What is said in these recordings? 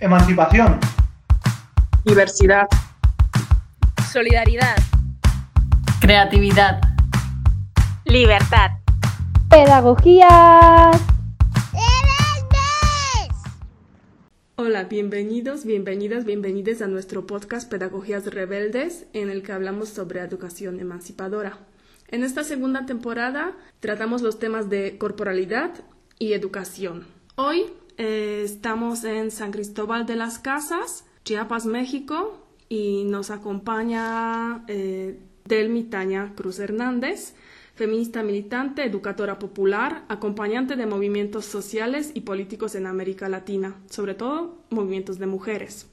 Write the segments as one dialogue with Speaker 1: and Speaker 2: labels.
Speaker 1: Emancipación.
Speaker 2: Diversidad.
Speaker 3: Solidaridad.
Speaker 4: Creatividad.
Speaker 3: Libertad.
Speaker 5: Pedagogía.
Speaker 2: Hola, bienvenidos, bienvenidas, bienvenides a nuestro podcast Pedagogías Rebeldes, en el que hablamos sobre educación emancipadora. En esta segunda temporada tratamos los temas de corporalidad y educación. Hoy eh, estamos en San Cristóbal de las Casas, Chiapas, México, y nos acompaña eh, Delmi Taña Cruz Hernández, feminista militante, educadora popular, acompañante de movimientos sociales y políticos en América Latina, sobre todo movimientos de mujeres.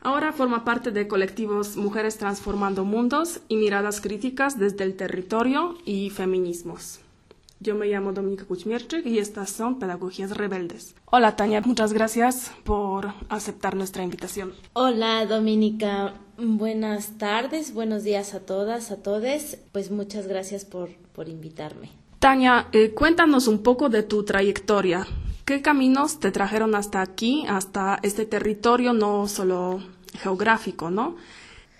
Speaker 2: Ahora forma parte de colectivos Mujeres Transformando Mundos y Miradas Críticas desde el Territorio y Feminismos. Yo me llamo Dominika Kuchmierczyk y estas son Pedagogías Rebeldes. Hola Tania, muchas gracias por aceptar nuestra invitación.
Speaker 6: Hola Dominica, buenas tardes, buenos días a todas, a todes. Pues muchas gracias por, por invitarme.
Speaker 2: Tania, eh, cuéntanos un poco de tu trayectoria. ¿Qué caminos te trajeron hasta aquí, hasta este territorio, no solo geográfico, no?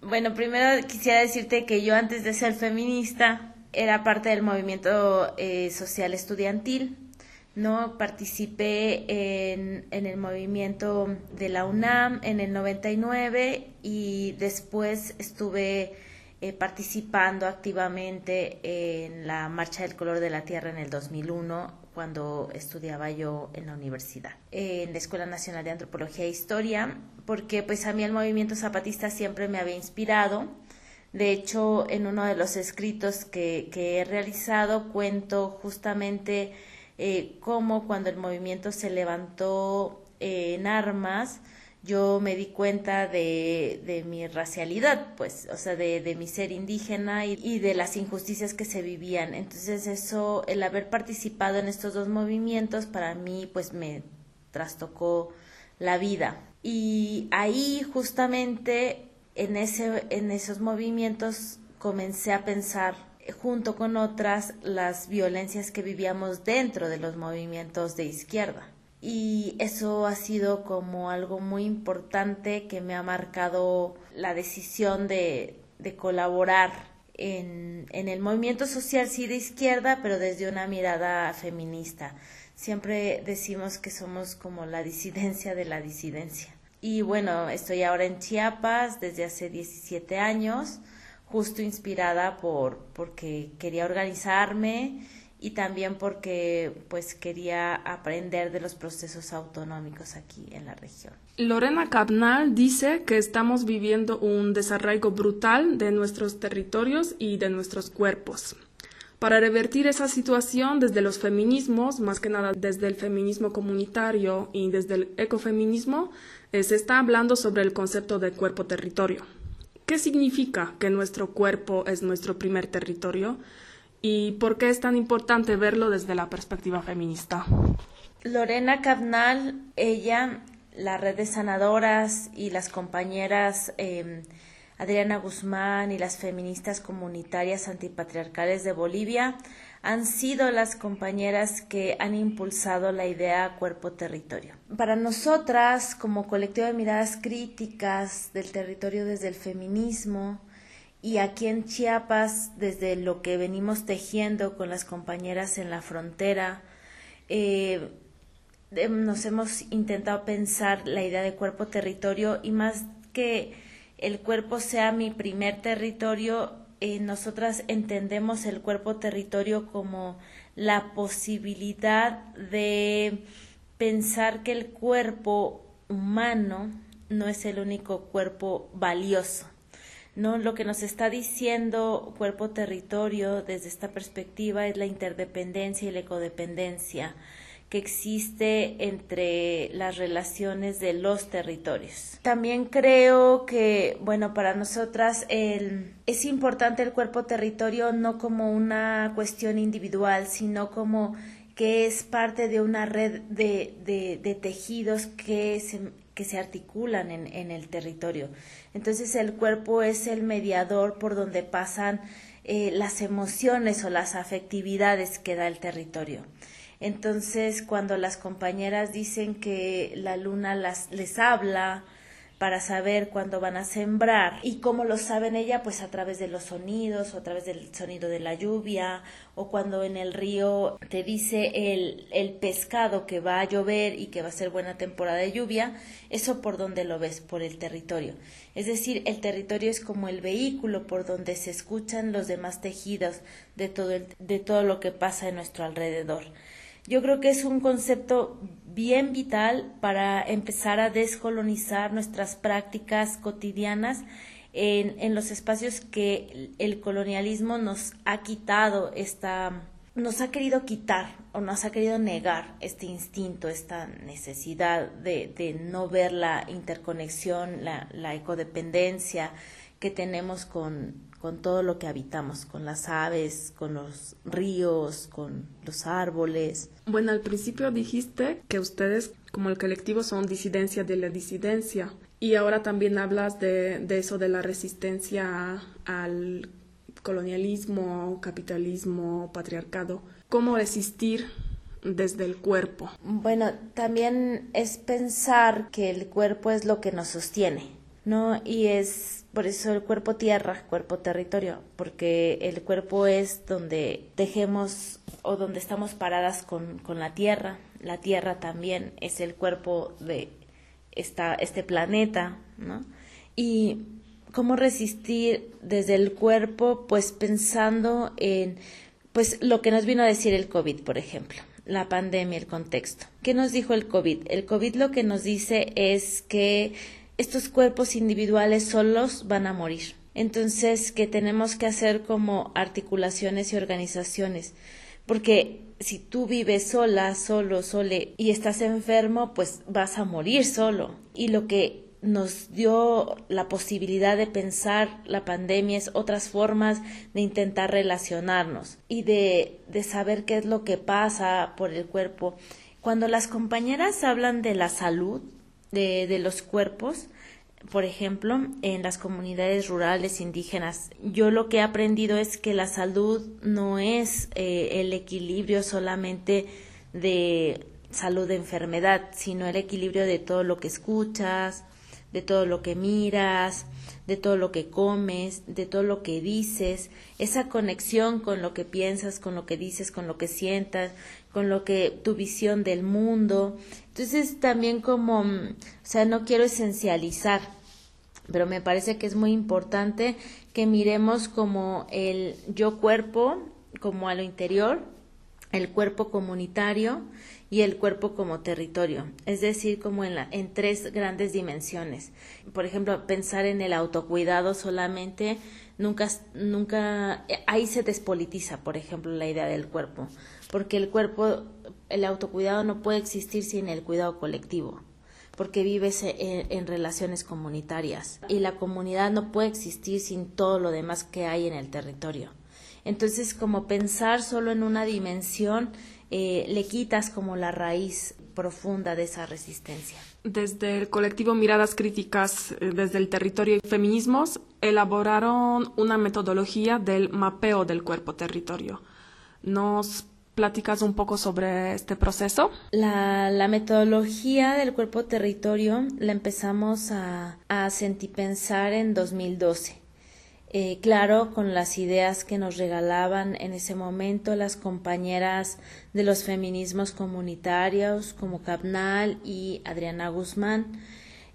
Speaker 6: Bueno, primero quisiera decirte que yo antes de ser feminista era parte del movimiento eh, social estudiantil, ¿no? Participé en, en, el movimiento de la UNAM en el 99 y después estuve eh, participando activamente en la Marcha del Color de la Tierra en el 2001 cuando estudiaba yo en la universidad, en la Escuela Nacional de Antropología e Historia, porque pues a mí el movimiento zapatista siempre me había inspirado. De hecho, en uno de los escritos que, que he realizado cuento justamente eh, cómo cuando el movimiento se levantó eh, en armas, yo me di cuenta de, de mi racialidad, pues, o sea, de, de mi ser indígena y, y, de las injusticias que se vivían. Entonces eso, el haber participado en estos dos movimientos, para mí, pues, me trastocó la vida. Y ahí, justamente, en, ese, en esos movimientos, comencé a pensar junto con otras las violencias que vivíamos dentro de los movimientos de izquierda y eso ha sido como algo muy importante que me ha marcado la decisión de, de colaborar en, en, el movimiento social sí de izquierda, pero desde una mirada feminista. Siempre decimos que somos como la disidencia de la disidencia. Y bueno, estoy ahora en Chiapas desde hace 17 años, justo inspirada por porque quería organizarme y también porque pues quería aprender de los procesos autonómicos aquí en la región.
Speaker 2: Lorena Cabnal dice que estamos viviendo un desarraigo brutal de nuestros territorios y de nuestros cuerpos. Para revertir esa situación desde los feminismos, más que nada desde el feminismo comunitario y desde el ecofeminismo, se está hablando sobre el concepto de cuerpo-territorio. ¿Qué significa que nuestro cuerpo es nuestro primer territorio? y por qué es tan importante verlo desde la perspectiva feminista.
Speaker 6: Lorena Cabnal, ella, la red de sanadoras y las compañeras eh, Adriana Guzmán y las feministas comunitarias antipatriarcales de Bolivia han sido las compañeras que han impulsado la idea cuerpo-territorio. Para nosotras, como colectivo de miradas críticas del territorio desde el feminismo, y aquí en Chiapas, desde lo que venimos tejiendo con las compañeras en la frontera, eh, nos hemos intentado pensar la idea de cuerpo-territorio y más que el cuerpo sea mi primer territorio, eh, nosotras entendemos el cuerpo-territorio como la posibilidad de pensar que el cuerpo humano no es el único cuerpo valioso ¿no? Lo que nos está diciendo cuerpo territorio desde esta perspectiva es la interdependencia y la ecodependencia que existe entre las relaciones de los territorios. También creo que, bueno, para nosotras es importante el cuerpo territorio no como una cuestión individual, sino como que es parte de una red de, de, de tejidos que se, que se articulan en, en, el territorio. Entonces el cuerpo es el mediador por donde pasan eh, las emociones o las afectividades que da el territorio. Entonces, cuando las compañeras dicen que la luna las, les habla, para saber cuándo van a sembrar. ¿Y cómo lo saben ella? Pues a través de los sonidos o a través del sonido de la lluvia o cuando en el río te dice el, el pescado que va a llover y que va a ser buena temporada de lluvia, eso por donde lo ves, por el territorio. Es decir, el territorio es como el vehículo por donde se escuchan los demás tejidos de todo, el, de todo lo que pasa en nuestro alrededor. Yo creo que es un concepto bien vital para empezar a descolonizar nuestras prácticas cotidianas en, los espacios que el colonialismo nos ha quitado esta nos ha querido quitar o nos ha querido negar este instinto, esta necesidad de, de no ver la interconexión, la, la ecodependencia que tenemos con, con todo lo que habitamos, con las aves, con los ríos, con los árboles.
Speaker 2: Bueno, al principio dijiste que ustedes como el colectivo son disidencia de la disidencia y ahora también hablas de, de eso de la resistencia al colonialismo, capitalismo, patriarcado. ¿Cómo resistir desde el cuerpo?
Speaker 6: Bueno, también es pensar que el cuerpo es lo que nos sostiene, ¿no? Y es por eso el cuerpo tierra, cuerpo territorio, porque el cuerpo es donde dejemos o donde estamos paradas con, con la tierra. La tierra también es el cuerpo de esta, este planeta, ¿no? Y cómo resistir desde el cuerpo, pues pensando en pues lo que nos vino a decir el COVID, por ejemplo, la pandemia, el contexto. ¿Qué nos dijo el COVID? El COVID lo que nos dice es que estos cuerpos individuales solos van a morir. Entonces, que tenemos que hacer como articulaciones y organizaciones, porque si tú vives sola, solo, sole y estás enfermo, pues vas a morir solo. Y lo que nos dio la posibilidad de pensar la pandemia es otras formas de intentar relacionarnos y de, de saber qué es lo que pasa por el cuerpo. Cuando las compañeras hablan de la salud, de, de los cuerpos, por ejemplo, en las comunidades rurales indígenas. Yo lo que he aprendido es que la salud no es eh, el equilibrio solamente de salud de enfermedad, sino el equilibrio de todo lo que escuchas, de todo lo que miras, de todo lo que comes, de todo lo que dices, esa conexión con lo que piensas, con lo que dices, con lo que sientas, con lo que tu visión del mundo. Entonces también como, o sea, no quiero esencializar, pero me parece que es muy importante que miremos como el yo cuerpo, como a lo interior, el cuerpo comunitario y el cuerpo como territorio, es decir, como en, la, en tres grandes dimensiones. Por ejemplo, pensar en el autocuidado solamente, nunca, nunca, ahí se despolitiza, por ejemplo, la idea del cuerpo, porque el cuerpo, el autocuidado no puede existir sin el cuidado colectivo porque vives en, en, relaciones comunitarias y la comunidad no puede existir sin todo lo demás que hay en el territorio. Entonces, como pensar solo en una dimensión eh, le quitas como la raíz profunda de esa resistencia.
Speaker 2: Desde el colectivo Miradas Críticas eh, desde el Territorio y Feminismos elaboraron una metodología del mapeo del cuerpo territorio. ¿Nos platicas un poco sobre este proceso?
Speaker 6: La, la metodología del cuerpo territorio la empezamos a, a sentir pensar en 2012 eh, claro, con las ideas que nos regalaban en ese momento las compañeras de los feminismos comunitarios como Capnal y Adriana Guzmán.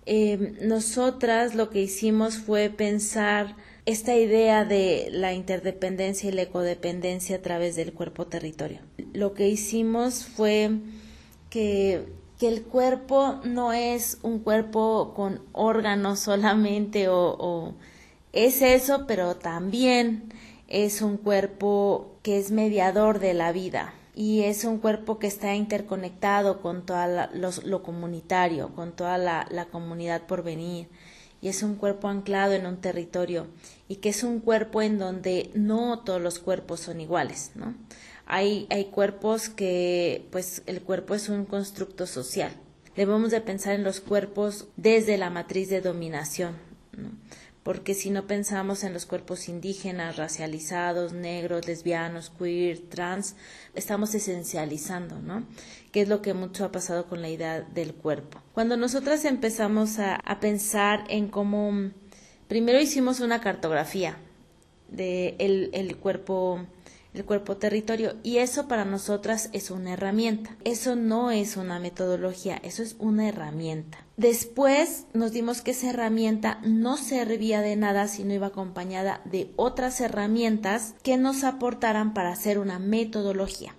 Speaker 6: Eh, nosotras lo que hicimos fue pensar esta idea de la interdependencia y la ecodependencia a través del cuerpo territorio. Lo que hicimos fue que, que el cuerpo no es un cuerpo con órganos solamente o es eso, pero también es un cuerpo que es mediador de la vida y es un cuerpo que está interconectado con todo lo comunitario, con toda la, la, comunidad por venir y es un cuerpo anclado en un territorio y que es un cuerpo en donde no todos los cuerpos son iguales, ¿no? Hay, hay cuerpos que, pues el cuerpo es un constructo social. Debemos de pensar en los cuerpos desde la matriz de dominación. Porque si no pensamos en los cuerpos indígenas, racializados, negros, lesbianos, queer, trans, estamos esencializando, ¿no? Que es lo que mucho ha pasado con la idea del cuerpo. Cuando nosotras empezamos a, pensar en cómo, primero hicimos una cartografía del de el cuerpo el cuerpo territorio y eso para nosotras es una herramienta. Eso no es una metodología, eso es una herramienta. Después nos dimos que esa herramienta no servía de nada si no iba acompañada de otras herramientas que nos aportaran para hacer una metodología.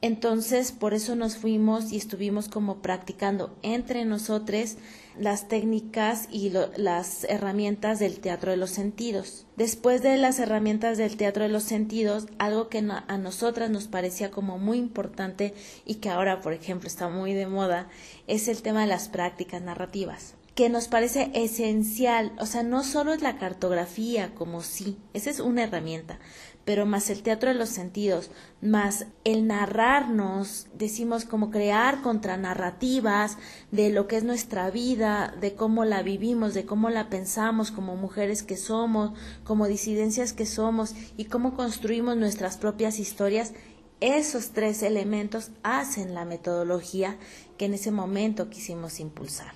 Speaker 6: Entonces, por eso nos fuimos y estuvimos como practicando entre nosotros las técnicas y las herramientas del teatro de los sentidos. Después de las herramientas del teatro de los sentidos, algo que a nosotras nos parecía como muy importante y que ahora, por ejemplo, está muy de moda, es el tema de las prácticas narrativas que nos parece esencial, o sea, no solo es la cartografía como sí, esa es una herramienta, pero más el teatro de los sentidos, más el narrarnos, decimos como crear contranarrativas de lo que es nuestra vida, de cómo la vivimos, de cómo la pensamos como mujeres que somos, como disidencias que somos y cómo construimos nuestras propias historias, esos tres elementos hacen la metodología que en ese momento quisimos impulsar.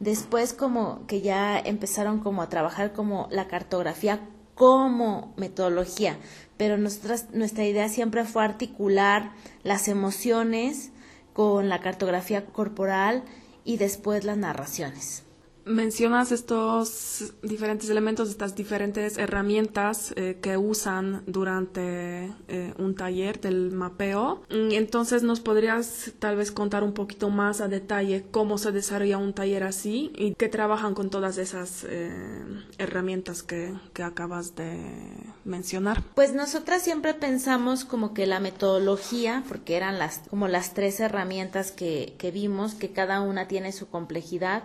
Speaker 6: Después como que ya empezaron como a trabajar como la cartografía como metodología, pero nuestra idea siempre fue articular las emociones con la cartografía corporal y después las narraciones
Speaker 2: mencionas estos diferentes elementos, estas diferentes herramientas eh, que usan durante eh, un taller del mapeo. Y entonces nos podrías tal vez contar un poquito más a detalle cómo se desarrolla un taller así y qué trabajan con todas esas eh, herramientas que, que acabas de mencionar.
Speaker 6: Pues nosotras siempre pensamos como que la metodología, porque eran las como las tres herramientas que, que vimos, que cada una tiene su complejidad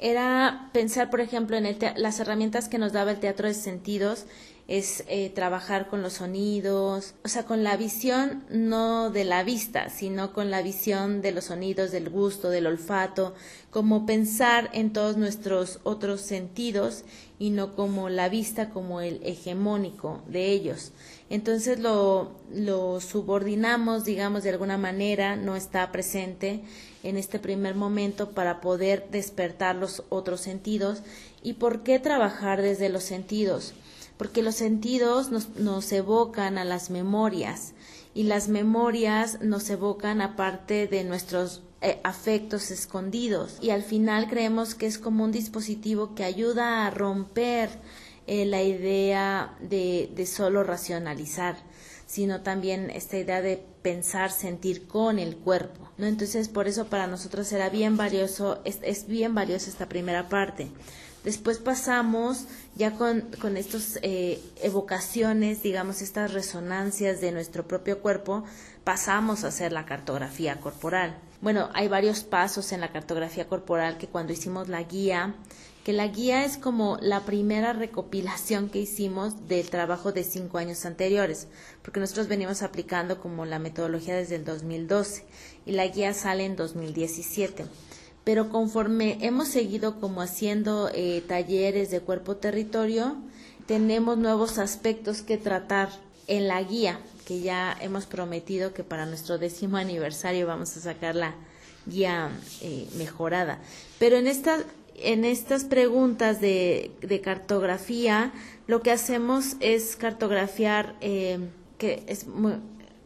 Speaker 6: era pensar, por ejemplo, en las herramientas que nos daba el teatro de sentidos, es eh, trabajar con los sonidos, o sea, con la visión no de la vista, sino con la visión de los sonidos, del gusto, del olfato, como pensar en todos nuestros otros sentidos y no como la vista como el hegemónico de ellos. Entonces lo, lo subordinamos, digamos, de alguna manera, no está presente en este primer momento para poder despertar los otros sentidos. ¿Y por qué trabajar desde los sentidos? Porque los sentidos nos, nos evocan a las memorias y las memorias nos evocan aparte de nuestros eh, afectos escondidos y al final creemos que es como un dispositivo que ayuda a romper eh, la idea de, de solo racionalizar sino también esta idea de pensar, sentir con el cuerpo, ¿no? Entonces, por eso para nosotros era bien valioso, es, bien valiosa esta primera parte. Después pasamos ya con, con estas eh, evocaciones, digamos, estas resonancias de nuestro propio cuerpo, pasamos a hacer la cartografía corporal. Bueno, hay varios pasos en la cartografía corporal que cuando hicimos la guía que la guía es como la primera recopilación que hicimos del trabajo de cinco años anteriores, porque nosotros venimos aplicando como la metodología desde el 2012 y la guía sale en 2017. Pero conforme hemos seguido como haciendo eh, talleres de cuerpo territorio, tenemos nuevos aspectos que tratar en la guía, que ya hemos prometido que para nuestro décimo aniversario vamos a sacar la guía eh, mejorada. Pero en esta en estas preguntas de, cartografía, lo que hacemos es cartografiar, eh, que es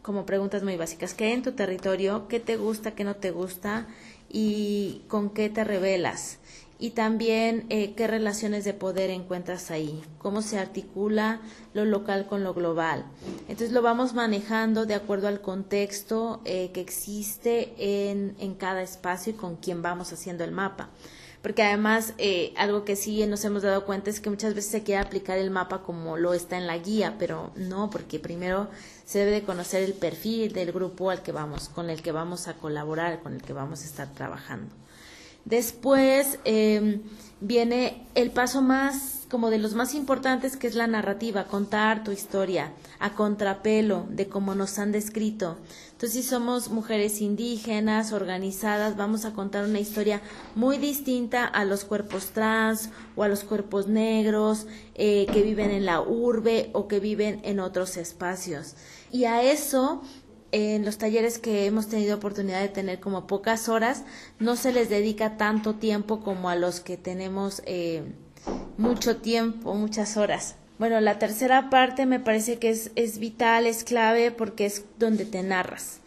Speaker 6: como preguntas muy básicas, ¿qué hay en tu territorio? ¿Qué te gusta? ¿Qué no te gusta? ¿Y con qué te revelas? Y también eh, qué relaciones de poder encuentras ahí, cómo se articula lo local con lo global. Entonces lo vamos manejando de acuerdo al contexto eh, que existe en, en cada espacio y con quién vamos haciendo el mapa porque además eh, algo que sí nos hemos dado cuenta es que muchas veces se quiere aplicar el mapa como lo está en la guía, pero no, porque primero se debe de conocer el perfil del grupo al que vamos, con el que vamos a colaborar, con el que vamos a estar trabajando. Después em, viene el paso más como de los más importantes, que es la narrativa, contar tu historia a contrapelo de cómo nos han descrito. Entonces, si somos mujeres indígenas, organizadas, vamos a contar una historia muy distinta a los cuerpos trans o a los cuerpos negros eh, que viven en la urbe o que viven en otros espacios. Y a eso en los talleres que hemos tenido oportunidad de tener como pocas horas, no se les dedica tanto tiempo como a los que tenemos eh, mucho tiempo, muchas horas. Bueno, la tercera parte me parece que es, es vital, es clave porque es donde te narras.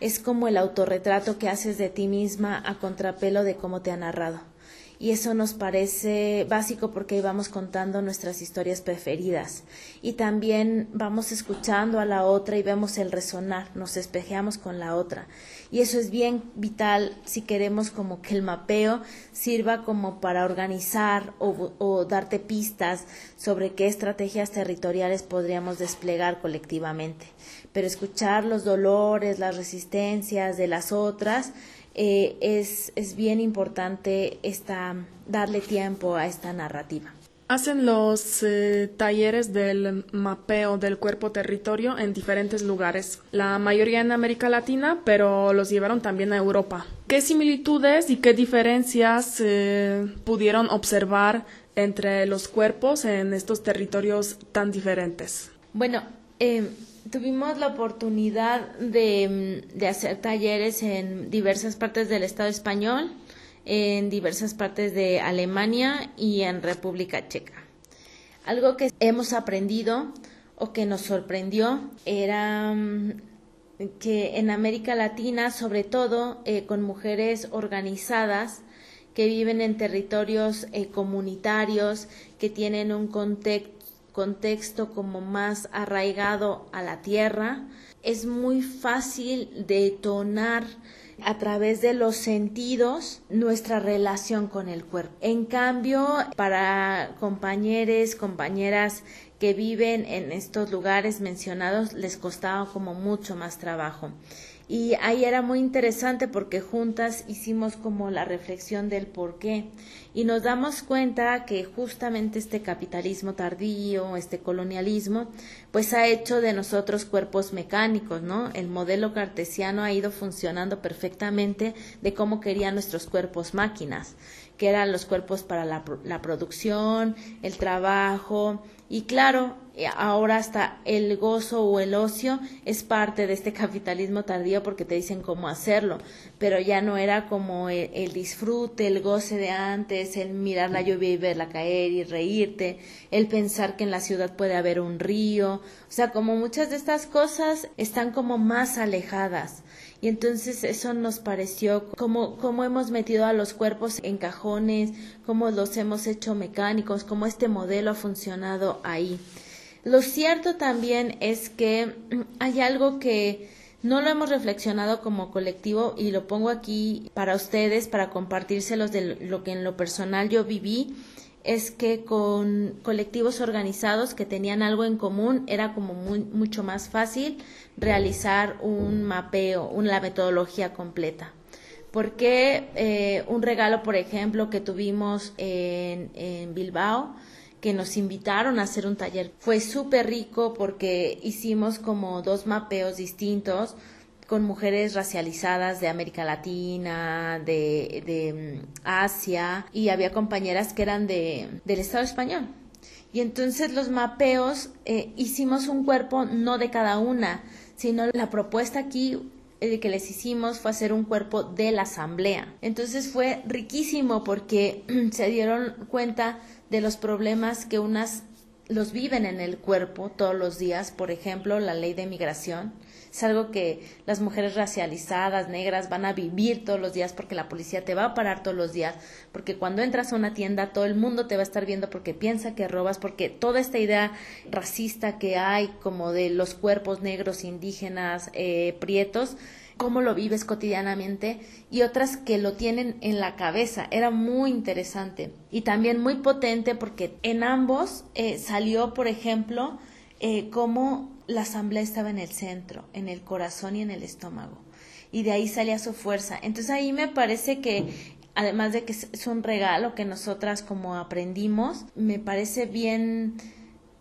Speaker 6: Es como el autorretrato que haces de ti misma a contrapelo de cómo te ha narrado y eso nos parece básico porque ahí vamos contando nuestras historias preferidas. Y también vamos escuchando a la otra y vemos el resonar, nos espejeamos con la otra. Y eso es bien vital si queremos como que el mapeo sirva como para organizar o, o darte pistas sobre qué estrategias territoriales podríamos desplegar colectivamente. Pero escuchar los dolores, las resistencias de las otras eh, es, es bien importante esta, darle tiempo a esta narrativa.
Speaker 2: Hacen los eh, talleres del mapeo del cuerpo territorio en diferentes lugares, la mayoría en América Latina, pero los llevaron también a Europa. ¿Qué similitudes y qué diferencias eh, pudieron observar entre los cuerpos en estos territorios tan diferentes?
Speaker 6: Bueno, tuvimos la oportunidad de, de, hacer talleres en diversas partes del Estado español, en diversas partes de Alemania y en República Checa. Algo que hemos aprendido o que nos sorprendió era mm, que en América Latina, sobre todo eh, con mujeres organizadas, que viven en territorios eh, comunitarios, que tienen un contexto contexto como más arraigado a la tierra, es muy fácil detonar a través de los sentidos nuestra relación con el cuerpo. En cambio, para compañeros, compañeras que viven en estos lugares mencionados, les costaba como mucho más trabajo. Y ahí era muy interesante porque juntas hicimos como la reflexión del por qué y nos damos cuenta que justamente este capitalismo tardío, este colonialismo, pues ha hecho de nosotros cuerpos mecánicos, ¿no? El modelo cartesiano ha ido funcionando perfectamente de cómo querían nuestros cuerpos máquinas, que eran los cuerpos para la, la producción, el trabajo, y claro, eh, ahora hasta el gozo o el ocio es parte de este capitalismo tardío porque te dicen cómo hacerlo, pero ya no era como el, disfrute, el goce de antes, el mirar la lluvia y verla caer y reírte, el pensar que en la ciudad puede haber un río, o sea, como muchas de estas cosas están como más alejadas. Y entonces eso nos pareció como, como hemos metido a los cuerpos en cajones, cómo los hemos hecho mecánicos, cómo este modelo ha funcionado ahí. Lo cierto también es que hay algo que no lo hemos reflexionado como colectivo y lo pongo aquí para ustedes, para compartírselos de lo que en lo personal yo viví, es que con colectivos organizados que tenían algo en común era como mucho más fácil realizar un mapeo, una metodología completa. Porque eh, un regalo, por ejemplo, que tuvimos en, en Bilbao, que nos invitaron a hacer un taller. Fue súper rico porque hicimos como dos mapeos distintos con mujeres racializadas de América Latina, de, de mm, Asia, y había compañeras que eran de, del Estado español. Y entonces los mapeos eh, hicimos un cuerpo no de cada una, sino la propuesta aquí eh, que les hicimos fue hacer un cuerpo de la asamblea. Entonces fue riquísimo porque se dieron cuenta de los problemas que unas los viven en el cuerpo todos los días, por ejemplo, la ley de migración. Es algo que las mujeres racializadas, negras, van a vivir todos los días porque la policía te va a parar todos los días, porque cuando entras a una tienda todo el mundo te va a estar viendo porque piensa que robas, porque toda esta idea racista que hay como de los cuerpos negros, indígenas, eh, prietos, cómo lo vives cotidianamente y otras que lo tienen en la cabeza. Era muy interesante y también muy potente porque en ambos eh, salió, por ejemplo, eh, cómo la asamblea estaba en el centro, en el corazón y en el estómago. Y de ahí salía su fuerza. Entonces ahí me parece que además de que es un regalo que nosotras como aprendimos, me parece bien,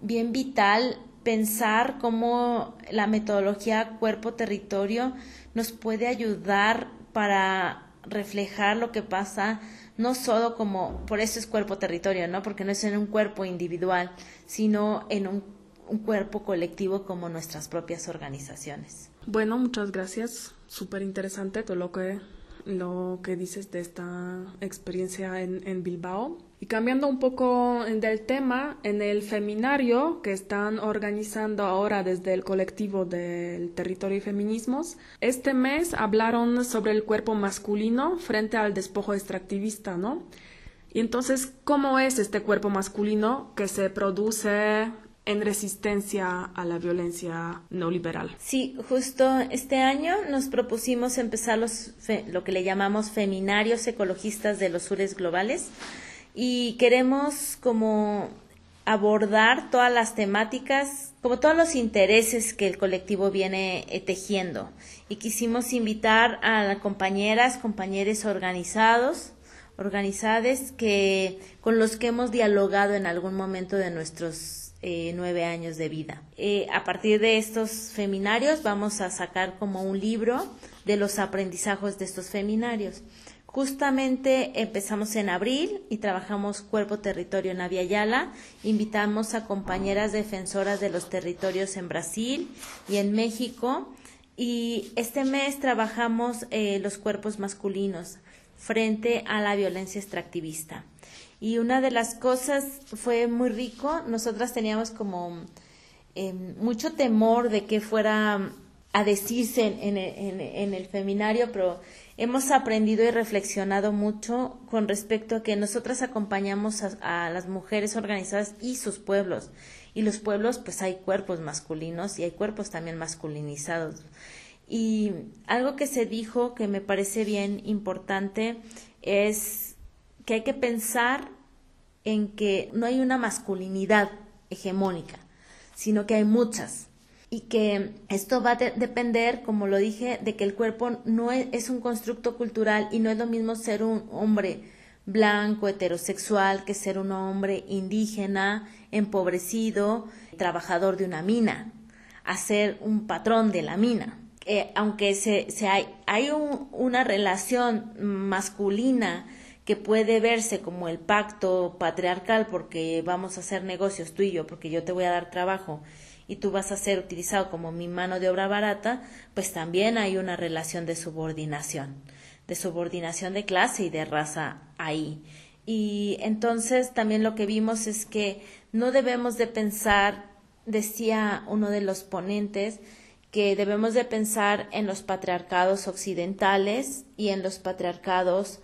Speaker 6: bien vital pensar cómo la metodología cuerpo-territorio nos puede ayudar para reflejar lo que pasa no solo como, por eso es cuerpo-territorio, ¿no? Porque no es en un cuerpo individual, sino en un, un cuerpo colectivo como nuestras propias organizaciones.
Speaker 2: Bueno, muchas gracias. Súper interesante todo lo que lo que dices de esta experiencia en, en, Bilbao. Y cambiando un poco del tema, en el feminario que están organizando ahora desde el colectivo del territorio y feminismos, este mes hablaron sobre el cuerpo masculino frente al despojo extractivista, ¿no? Y entonces, ¿cómo es este cuerpo masculino que se produce en resistencia a la violencia neoliberal.
Speaker 6: Sí, justo este año nos propusimos empezar los lo que le llamamos feminarios ecologistas de los sures globales y queremos como abordar todas las temáticas, como todos los intereses que el colectivo viene eh, tejiendo. Y quisimos invitar a compañeras, compañeros organizados, organizadas que con los que hemos dialogado en algún momento de nuestros eh, nueve años de vida. Eh, a partir de estos feminarios vamos a sacar como un libro de los aprendizajes de estos feminarios. Justamente empezamos en abril y trabajamos Cuerpo Territorio en Aviala. Invitamos a compañeras defensoras de los territorios en Brasil y en México. Y este mes trabajamos eh, los cuerpos masculinos frente a la violencia extractivista. Y una de las cosas fue muy rico, nosotras teníamos como em, mucho temor de que fuera a decirse en, en, el feminario, pero hemos aprendido y reflexionado mucho con respecto a que nosotras acompañamos a, a, las mujeres organizadas y sus pueblos. Y los pueblos, pues hay cuerpos masculinos y hay cuerpos también masculinizados. Y algo que se dijo que me parece bien importante es que hay que pensar en que no hay una masculinidad hegemónica, sino que hay muchas. Y que esto va a depender, como lo dije, de que el cuerpo no es, es un constructo cultural y no es lo mismo ser un hombre blanco, heterosexual, que ser un hombre indígena, empobrecido, trabajador de una mina, a ser un patrón de la mina. Eh, aunque se, se hay, hay una relación masculina que puede verse como el pacto patriarcal porque vamos a hacer negocios tú y yo, porque yo te voy a dar trabajo y tú vas a ser utilizado como mi mano de obra barata, pues también hay una relación de subordinación, de subordinación de clase y de raza ahí. Y entonces también lo que vimos es que no debemos de pensar, decía uno de los ponentes, que debemos de pensar en los patriarcados occidentales y en los patriarcados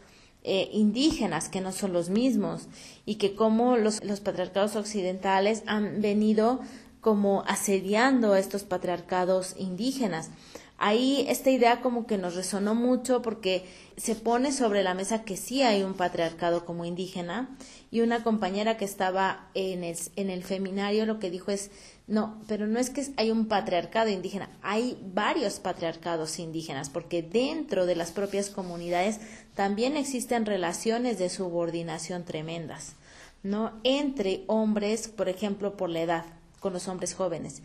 Speaker 6: eh, indígenas, que no son los mismos, y que como los, los patriarcados occidentales han venido como asediando a estos patriarcados indígenas. Ahí esta idea como que nos resonó mucho porque se pone sobre la mesa que sí hay un patriarcado como indígena y una compañera que estaba en el, en el feminario lo que dijo es no, pero no es que hay un patriarcado indígena, hay varios patriarcados indígenas, porque dentro de las propias comunidades también existen relaciones de subordinación tremendas, ¿no? Entre hombres, por ejemplo, por la edad, con los hombres jóvenes.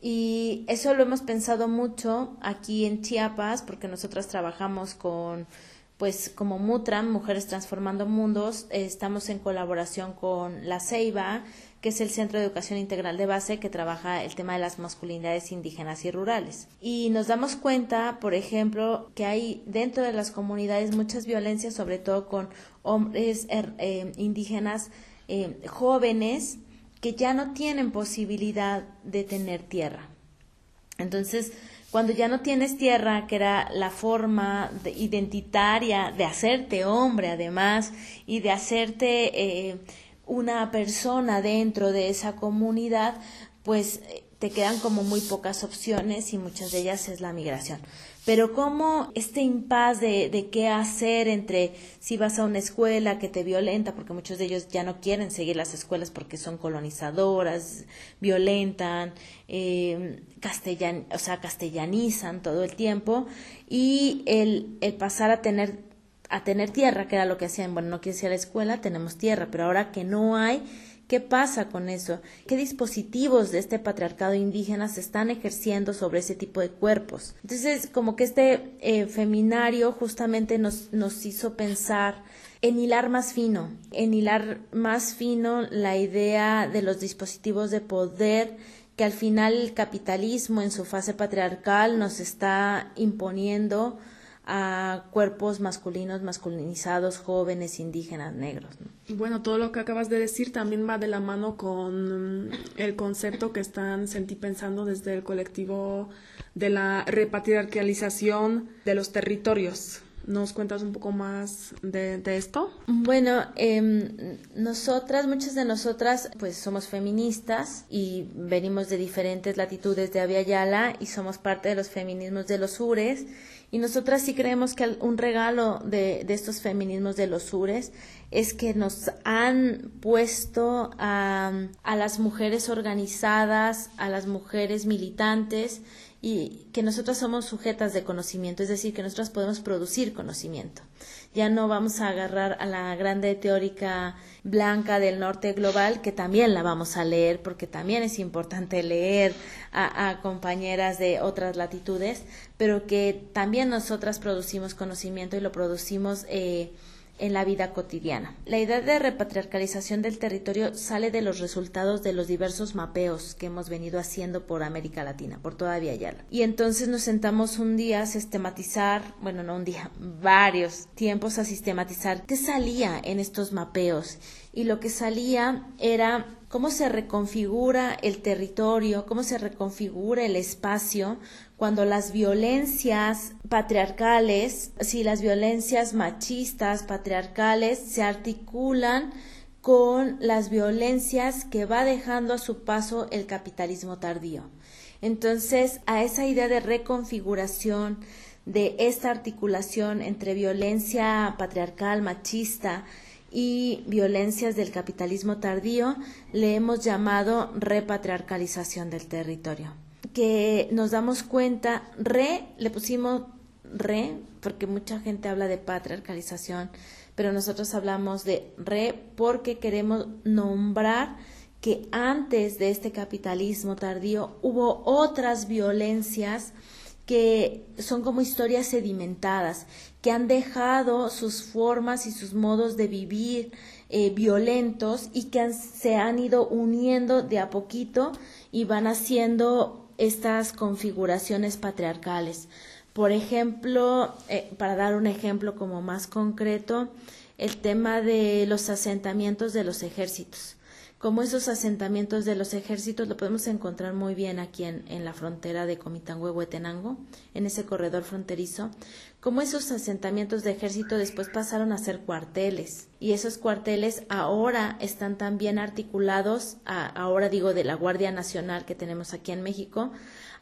Speaker 6: Y eso lo hemos pensado mucho aquí en Chiapas, porque nosotras trabajamos con pues como Mutram, Mujeres Transformando Mundos, estamos en colaboración con La Ceiba, que es el Centro de Educación Integral de Base que trabaja el tema de las masculinidades indígenas y rurales. Y nos damos cuenta, por ejemplo, que hay dentro de las comunidades muchas violencias, sobre todo con hombres er, eh, indígenas eh, jóvenes que ya no tienen posibilidad de tener tierra. Entonces, cuando ya no tienes tierra, que era la forma identitaria de hacerte hombre además y de hacerte eh, una persona dentro de esa comunidad, pues eh, te quedan como muy pocas opciones y muchas de ellas es la migración. Pero como este impas de, qué hacer entre si vas a una escuela que te violenta, porque muchos de ellos ya no quieren seguir las escuelas porque son colonizadoras, violentan, eh, castellan, o sea, castellanizan todo el tiempo, y el pasar a tener a tener tierra, que era lo que hacían, bueno, no quieres ir a la escuela, tenemos tierra, pero ahora que no hay, ¿Qué pasa con eso? ¿Qué dispositivos de este patriarcado indígena se están ejerciendo sobre ese tipo de cuerpos? Entonces, como que este eh, feminario justamente nos, nos hizo pensar en hilar más fino, en hilar más fino la idea de los dispositivos de poder que al final el capitalismo en su fase patriarcal nos está imponiendo a cuerpos masculinos, masculinizados, jóvenes, indígenas, negros.
Speaker 2: Bueno, todo lo que acabas de decir también va de la mano con mm, el concepto que están sentí pensando desde el colectivo de la repatriarcalización de los territorios. ¿Nos cuentas un poco más de, esto?
Speaker 6: Bueno, eh, nosotras, muchas de nosotras, pues somos feministas y venimos de diferentes latitudes de Avia Yala y somos parte de los feminismos de los Ures y nosotras sí creemos que un regalo de, de estos feminismos de los sures es que nos han puesto a, a las mujeres organizadas, a las mujeres militantes y que nosotras somos sujetas de conocimiento, es decir, que nosotras podemos producir conocimiento. Ya no vamos a agarrar a la grande teórica blanca del norte global, que también la vamos a leer, porque también es importante leer a, compañeras de otras latitudes, pero que también nosotras producimos conocimiento y lo producimos eh, en la vida cotidiana. La idea de repatriarcalización del territorio sale de los resultados de los diversos mapeos que hemos venido haciendo por América Latina, por toda Vía. Y entonces nos sentamos un día a sistematizar, bueno, no un día, varios tiempos a sistematizar qué salía en estos mapeos. Y lo que salía era cómo se reconfigura el territorio, cómo se reconfigura el espacio cuando las violencias patriarcales, si las violencias machistas, patriarcales, se articulan con las violencias que va dejando a su paso el capitalismo tardío. Entonces, a esa idea de reconfiguración, de esta articulación entre violencia patriarcal, machista y violencias del capitalismo tardío, le hemos llamado repatriarcalización del territorio que nos damos cuenta, re, le pusimos re, porque mucha gente habla de patriarcalización, pero nosotros hablamos de re porque queremos nombrar que antes de este capitalismo tardío hubo otras violencias que son como historias sedimentadas, que han dejado sus formas y sus modos de vivir eh, violentos y que se han ido uniendo de a poquito y van haciendo estas configuraciones patriarcales. Por ejemplo, eh, para dar un ejemplo como más concreto, el tema de los asentamientos de los ejércitos. Como esos asentamientos de los ejércitos lo podemos encontrar muy bien aquí en, en la frontera de Comitangüe-Huetenango, en ese corredor fronterizo, como esos asentamientos de ejército después pasaron a ser cuarteles y esos cuarteles ahora están también articulados, ahora digo de la Guardia Nacional que tenemos aquí en México,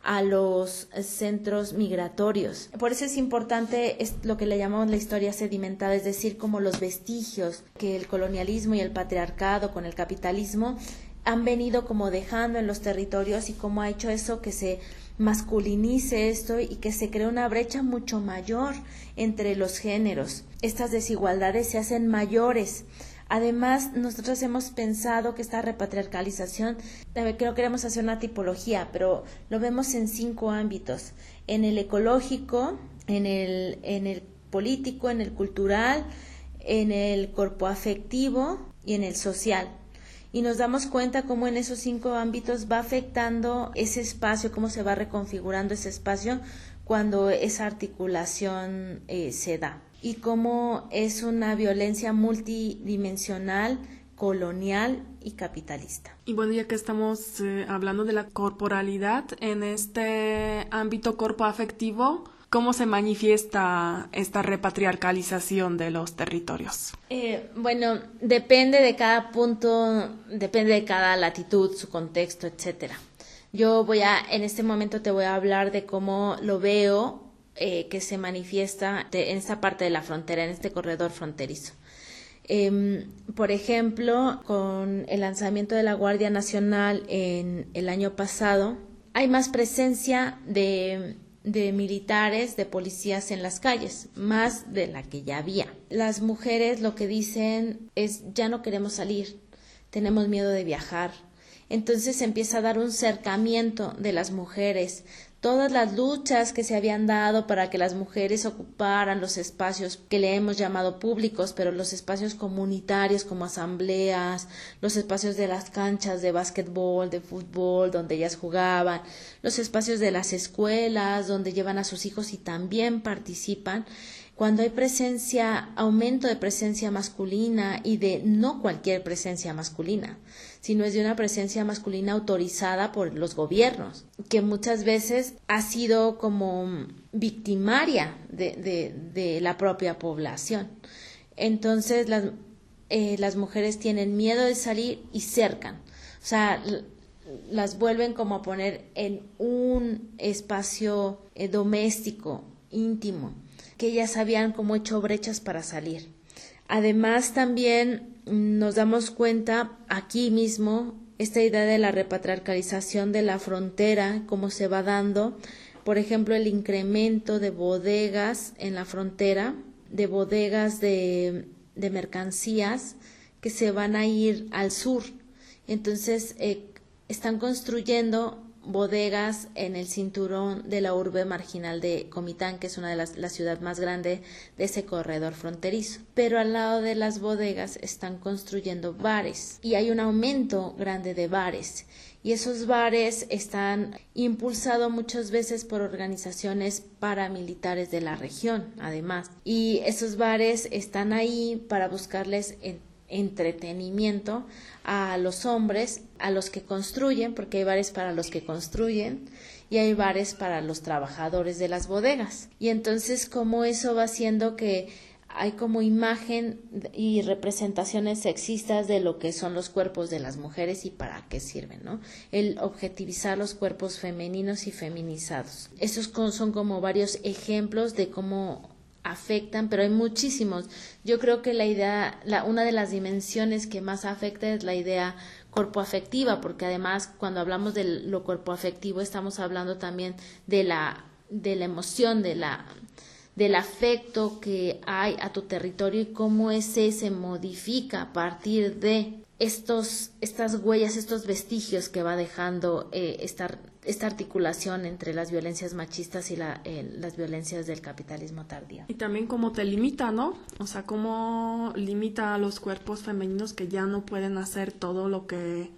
Speaker 6: a los centros migratorios. Por eso es importante lo que le llamamos la historia sedimentada, es decir, como los vestigios que el colonialismo y el patriarcado con el capitalismo han venido como dejando en los territorios y cómo ha hecho eso que se masculinice esto y que se cree una brecha mucho mayor entre los géneros. Estas desigualdades se hacen mayores Además, nosotros hemos pensado que esta repatriarcalización, creo que queremos hacer una tipología, pero lo vemos en cinco ámbitos. En el ecológico, en el, en el político, en el cultural, en el corpo afectivo y en el social. Y nos damos cuenta cómo en esos cinco ámbitos va afectando ese espacio, cómo se va reconfigurando ese espacio cuando esa articulación eh, se da y cómo es una violencia multidimensional, colonial y capitalista.
Speaker 2: Y bueno, ya que estamos eh, hablando de la corporalidad, en este ámbito corpo afectivo, ¿cómo se manifiesta esta repatriarcalización de los territorios?
Speaker 6: Eh, bueno, depende de cada punto, depende de cada latitud, su contexto, etcétera. Yo voy a, en este momento te voy a hablar de cómo lo veo eh, que se manifiesta en esta parte de la frontera, en este corredor fronterizo. Em, por ejemplo, con el lanzamiento de la Guardia Nacional en el año pasado, hay más presencia de, de militares, de policías en las calles, más de la que ya había. Las mujeres lo que dicen es ya no queremos salir, tenemos miedo de viajar. Entonces empieza a dar un cercamiento de las mujeres, todas las luchas que se habían dado para que las mujeres ocuparan los espacios que le hemos llamado públicos, pero los espacios comunitarios como asambleas, los espacios de las canchas de básquetbol, de fútbol, donde ellas jugaban, los espacios de las escuelas, donde llevan a sus hijos y también participan, cuando hay presencia, aumento de presencia masculina y de no cualquier presencia masculina, sino es de una presencia masculina autorizada por los gobiernos, que muchas veces ha sido como victimaria de, la propia población. Entonces las, eh, las mujeres tienen miedo de salir y cercan. O sea, las vuelven como a poner en un espacio eh, doméstico, íntimo que ellas habían como hecho brechas para salir. Además, también nos damos cuenta aquí mismo esta idea de la repatriarcalización de la frontera, cómo se va dando, por ejemplo, el incremento de bodegas en la frontera, de bodegas de, de mercancías que se van a ir al sur. Entonces, eh, están construyendo bodegas en el cinturón de la urbe marginal de Comitán, que es una de las la ciudad más grande de ese corredor fronterizo. Pero al lado de las bodegas están construyendo bares y hay un aumento grande de bares. Y esos bares están impulsados muchas veces por organizaciones paramilitares de la región, además. Y esos bares están ahí para buscarles entretenimiento a los hombres, a los que construyen, porque hay bares para los que construyen y hay bares para los trabajadores de las bodegas. Y entonces como eso va haciendo que hay como imagen y representaciones sexistas de lo que son los cuerpos de las mujeres y para qué sirven, ¿no? El objetivizar los cuerpos femeninos y feminizados. Esos son como varios ejemplos de cómo afectan, pero hay muchísimos. Yo creo que la idea, la, una de las dimensiones que más afecta es la idea cuerpo afectiva, porque además cuando hablamos de lo cuerpo afectivo estamos hablando también de la, de la emoción, de la, del afecto que hay a tu territorio y cómo ese se modifica a partir de estos, estas huellas, estos vestigios que va dejando eh, esta, esta, articulación entre las violencias machistas y la, eh, las violencias del capitalismo tardío.
Speaker 2: Y también cómo te limita, ¿no? O sea, cómo limita a los cuerpos femeninos que ya no pueden hacer todo lo que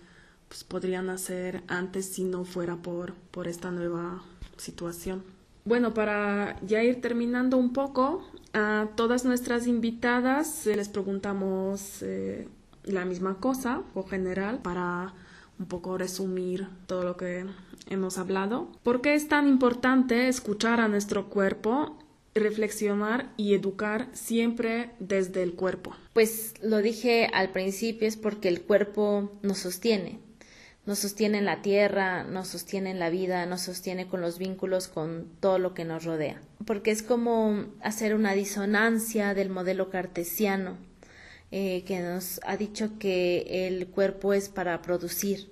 Speaker 2: pues, podrían hacer antes si no fuera por, por esta nueva situación. Bueno, para ya ir terminando un poco, a todas nuestras invitadas eh, les preguntamos la misma cosa o general para un poco resumir todo lo que hemos hablado. ¿Por qué es tan importante escuchar a nuestro cuerpo, reflexionar y educar siempre desde el cuerpo?
Speaker 6: Pues lo dije al principio, es porque el cuerpo nos sostiene. Nos sostiene en la tierra, nos sostiene en la vida, nos sostiene con los vínculos, con todo lo que nos rodea. Porque es como hacer una disonancia del modelo cartesiano eh, que nos ha dicho que el cuerpo es para producir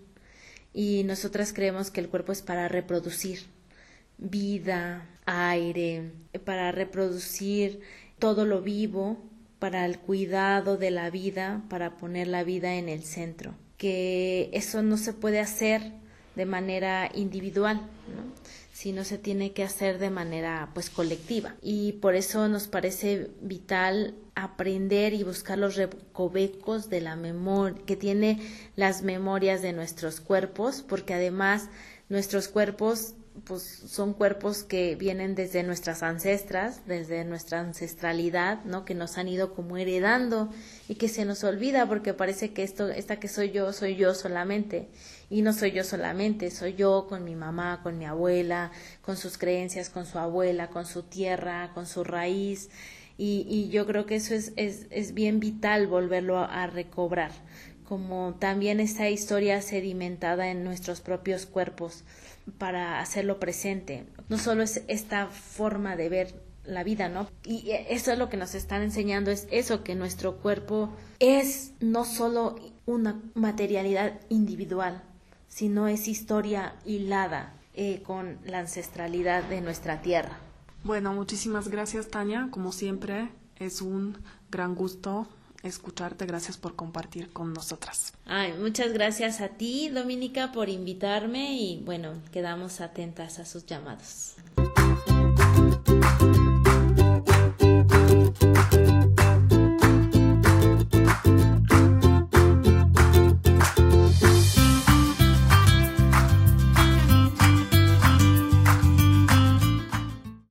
Speaker 6: y nosotras creemos que el cuerpo es para reproducir vida, aire, para reproducir todo lo vivo, para el cuidado de la vida, para poner la vida en el centro, que eso no se puede hacer de manera individual, ¿no? Sino se tiene que hacer de manera pues colectiva y por eso nos parece vital aprender y buscar los recovecos de la memoria que tiene las memorias de nuestros cuerpos porque además nuestros cuerpos pues son cuerpos que vienen desde nuestras ancestras, desde nuestra ancestralidad, ¿no? Que nos han ido como heredando y que se nos olvida porque parece que esto, esta que soy yo, soy yo solamente. Y no soy yo solamente, soy yo con mi mamá, con mi abuela, con sus creencias, con su abuela, con su tierra, con su raíz. Y, y yo creo que eso es, es, es bien vital volverlo a recobrar, como también esta historia sedimentada en nuestros propios cuerpos para hacerlo presente. No solo es esta forma de ver la vida, ¿no? Y eso es lo que nos están enseñando, es eso, que nuestro cuerpo es no solo una materialidad individual, sino es historia hilada, eh, con la ancestralidad de nuestra tierra.
Speaker 2: Bueno, muchísimas gracias Tania. Como siempre, es un gran gusto escucharte. Gracias por compartir con nosotras.
Speaker 6: Ay, muchas gracias a ti, Dominica, por invitarme y bueno, quedamos atentas a sus llamados.